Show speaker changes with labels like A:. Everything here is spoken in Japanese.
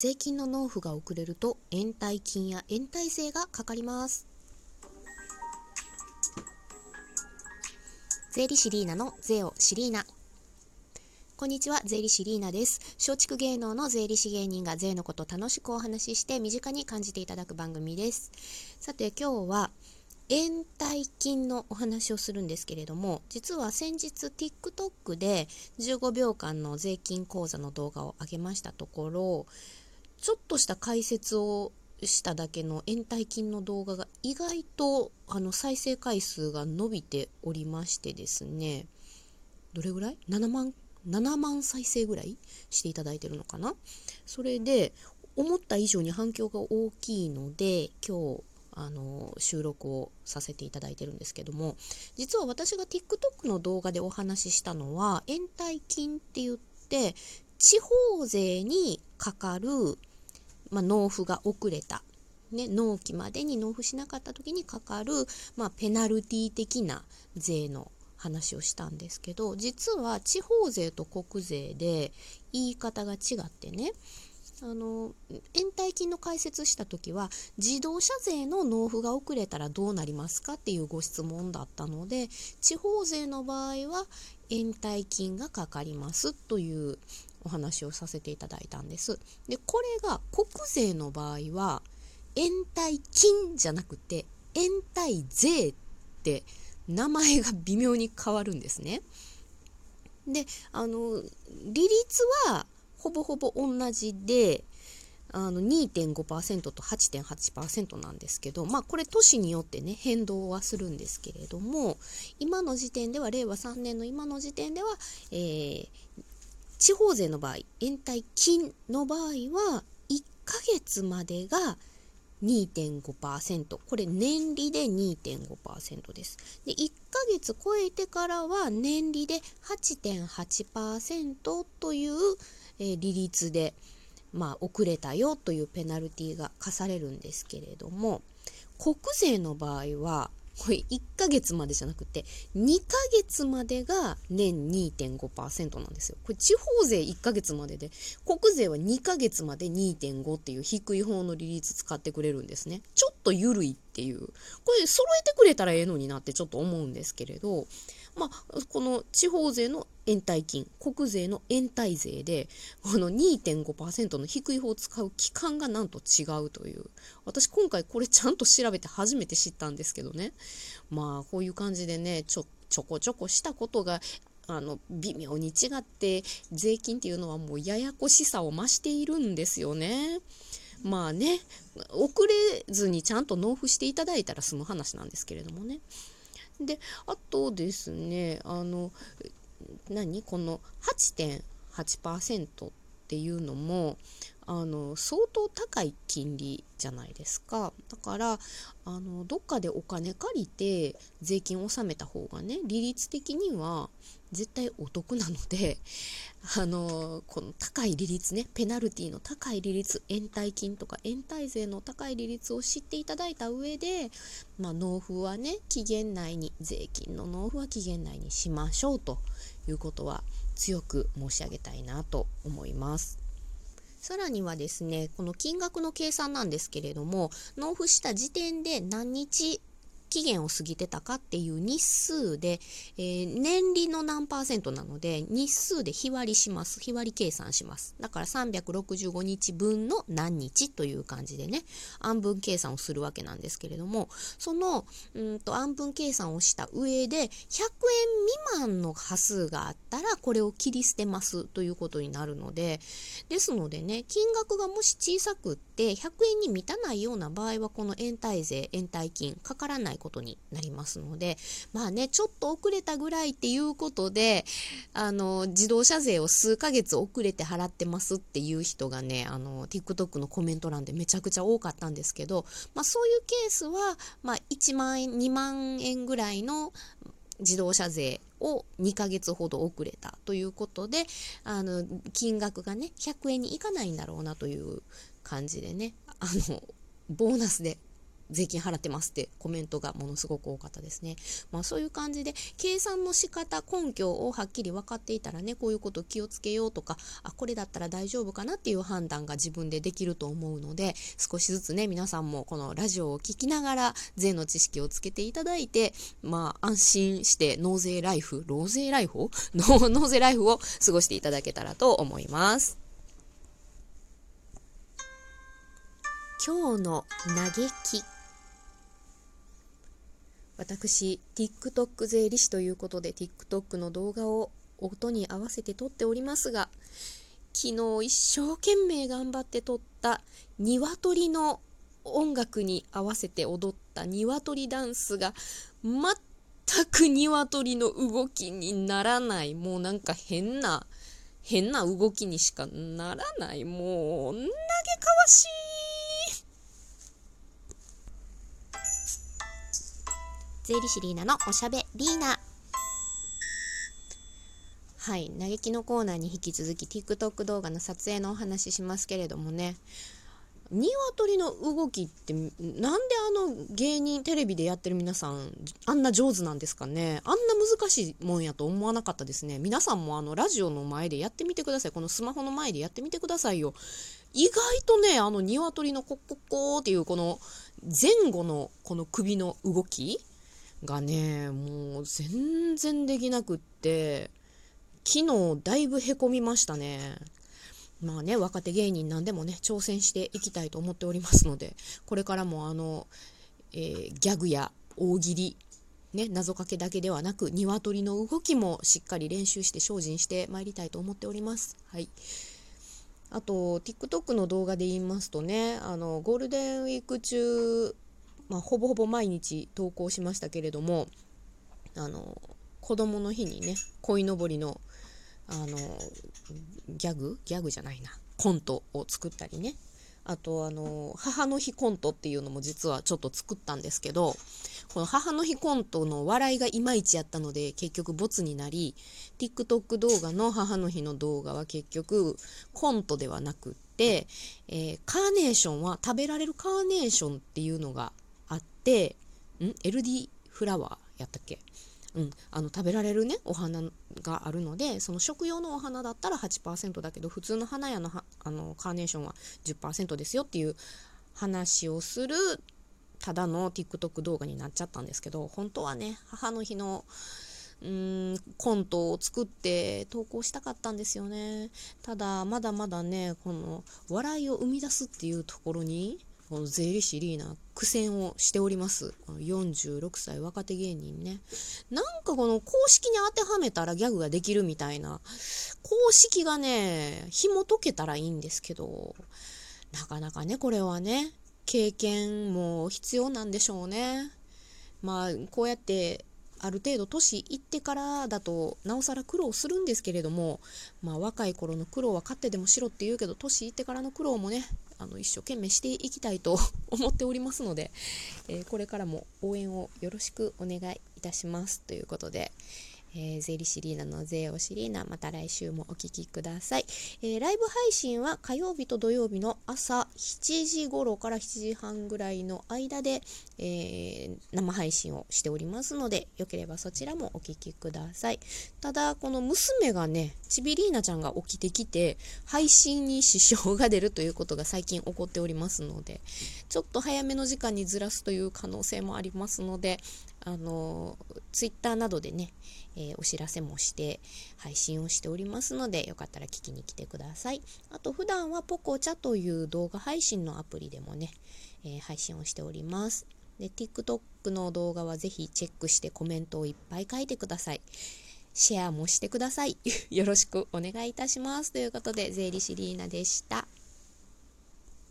A: 税金の納付が遅れると延滞金や延滞税がかかります税理士リーナの税をシリーナこんにちは、税理士リーナです。松竹芸能の税理士芸人が税のことを楽しくお話しして身近に感じていただく番組です。さて今日は延滞金のお話をするんですけれども実は先日 TikTok で15秒間の税金講座の動画を上げましたところちょっとした解説をしただけの延滞金の動画が意外とあの再生回数が伸びておりましてですね。どれぐらい ?7 万？7万再生ぐらいしていただいてるのかな？それで思った以上に反響が大きいので今日あの収録をさせていただいてるんですけども実は私が TikTok の動画でお話ししたのは延滞金って言って地方税にかかるまあ、納付が遅れた、ね、納期までに納付しなかった時にかかる、まあ、ペナルティ的な税の話をしたんですけど実は地方税と国税で言い方が違ってねあの延滞金の解説した時は自動車税の納付が遅れたらどうなりますかっていうご質問だったので地方税の場合は延滞金がかかりますというお話をさせていただいたんです。でこれが国税の場合は延滞金じゃなくて延滞税って名前が微妙に変わるんですね。であの利率はほぼほぼ同じであの2.5%と8.8%なんですけど、まあ、これ都市によってね変動はするんですけれども今の時点では令和3年の今の時点では、えー、地方税の場合、延滞金の場合は、1ヶ月までが2.5%。これ年利で2.5%です。で、1ヶ月超えてからは年利で8.8%という、えー、利率で、まあ、遅れたよというペナルティが課されるんですけれども、国税の場合は、これ1ヶ月までじゃなくて2ヶ月までが年2.5%なんですよ。これ地方税1ヶ月までで国税は2ヶ月まで2.5っていう低い方の利率使ってくれるんですね。ちょっと緩いっていう。これ揃えてくれたらええのになってちょっと思うんですけれど、まあ、この地方税の延滞金、国税の延滞税で、この2.5%の低い方を使う期間がなんと違うという。私今回これちゃんと調べて初めて知ったんですけどね。まあ、こういう感じでね、ちょ、ちょこちょこしたことがあの微妙に違って税金っていうのはもうややこしさを増しているんですよね。まあね遅れずにちゃんと納付していただいたら済む話なんですけれどもね。であとですねあの何？この8.8%っていうのもあの相当高い金利じゃないですか。だからあのどっかでお金借りて税金を納めた方がね利率的には絶対お得なので あのこの高い利率ねペナルティの高い利率延滞金とか延滞税の高い利率を知っていただいた上で、まあ、納付はね期限内に税金の納付は期限内にしましょうということは強く申し上げたいなと思います。さらにはですね、この金額の計算なんですけれども、納付した時点で何日期限を過ぎてたかっていう日数で、えー、年利の何パーセントなので、日数で日割りします。日割り計算します。だから365日分の何日という感じでね、暗分計算をするわけなんですけれども、その、うんと暗分計算をした上で、100円未満の端数があったら、これを切り捨てますということになるので、ですのでね、金額がもし小さくって100円に満たないような場合は、この延滞税、延滞金かからないことになりますのでまあねちょっと遅れたぐらいっていうことであの自動車税を数ヶ月遅れて払ってますっていう人がねあの TikTok のコメント欄でめちゃくちゃ多かったんですけど、まあ、そういうケースは、まあ、1万円2万円ぐらいの自動車税を2ヶ月ほど遅れたということであの金額がね100円にいかないんだろうなという感じでねあのボーナスで税金払ってますってコメントがものすごく多かったですね。まあそういう感じで計算の仕方根拠をはっきり分かっていたらねこういうこと気をつけようとかあこれだったら大丈夫かなっていう判断が自分でできると思うので少しずつね皆さんもこのラジオを聴きながら税の知識をつけていただいてまあ安心して納税ライフ納税ライフ 納税ライフを過ごしていただけたらと思います。今日の嘆き私 TikTok 税理士ということで TikTok の動画を音に合わせて撮っておりますが昨日一生懸命頑張って撮った鶏の音楽に合わせて踊った鶏ダンスが全く鶏の動きにならない。もうなんか変な変な動きにしかならない。もう嘆かわしい。税理士リーナのおしゃべリーナはい嘆きのコーナーに引き続き TikTok 動画の撮影のお話ししますけれどもね。鶏の動きってなんであの芸人テレビでやってる皆さんあんな上手なんですかね。あんな難しいもんやと思わなかったですね。皆さんもあのラジオの前でやってみてください。このスマホの前でやってみてくださいよ。意外とねあの鶏のコッコッコーっていうこの前後のこの首の動きがね、もう全然できなくって、昨日だいぶへこみましたね。まあね、若手芸人なんでもね、挑戦していきたいと思っておりますので、これからもあの、えー、ギャグや大喜利、ね、謎かけだけではなく、鶏の動きもしっかり練習して精進してまいりたいと思っております。はい。あと、TikTok の動画で言いますとね、あの、ゴールデンウィーク中、まあ、ほぼほぼ毎日投稿しましたけれどもあの子供の日にね鯉のぼりのあのギャグ？ギャグじゃないな。コントを作ったりね。あとあの母の日コントっていうのも実はちょっと作ったんですけどこの母の日コントの笑いがいまいちやったので結局ボツになり TikTok 動画の母の日の動画は結局コントではなくって、えー、カーネーションは食べられるカーネーションっていうのがあってん？LD フラワーやったっけ？うん、あの食べられるねお花があるのでその食用のお花だったら8%だけど普通の花屋のあのカーネーションは10%ですよっていう話をするただの TikTok 動画になっちゃったんですけど本当はね母の日のうんコントを作って投稿したかったんですよね。ただまだまだねこの笑いを生み出すっていうところにこの税理士リーナ苦戦をしております。この46歳若手芸人ね。なんかこの公式に当てはめたらギャグができるみたいな。公式がね紐解けたらいいんですけど。なかなかねこれはね経験も必要なんでしょうね。まあこうやってある程度年いってからだとなおさら苦労するんですけれども、まあ、若い頃の苦労は勝ってでもしろって言うけど年いってからの苦労もねあの一生懸命していきたいと 思っておりますので、えー、これからも応援をよろしくお願いいたしますということで、えー、税理士リーナの税をシリーナ、また来週もお聴きください、えー、ライブ配信は火曜日と土曜日の朝7時頃から7時半ぐらいの間で、えー、生配信をしておりますので、よければそちらもお聴きください。ただ、この娘がね、ちびりーなちゃんが起きてきて、配信に支障が出るということが最近起こっておりますので、ちょっと早めの時間にずらすという可能性もありますので、あの、ツイッターなどでね、えー、お知らせもして配信をしておりますので、よかったら聞きに来てください。あと、普段はポコチャという動画配信のアプリでもね、えー、配信をしております。で、TikTok の動画はぜひチェックしてコメントをいっぱい書いてください。シェアもしてください。よろしくお願いいたします。ということで、税理士リーナでした。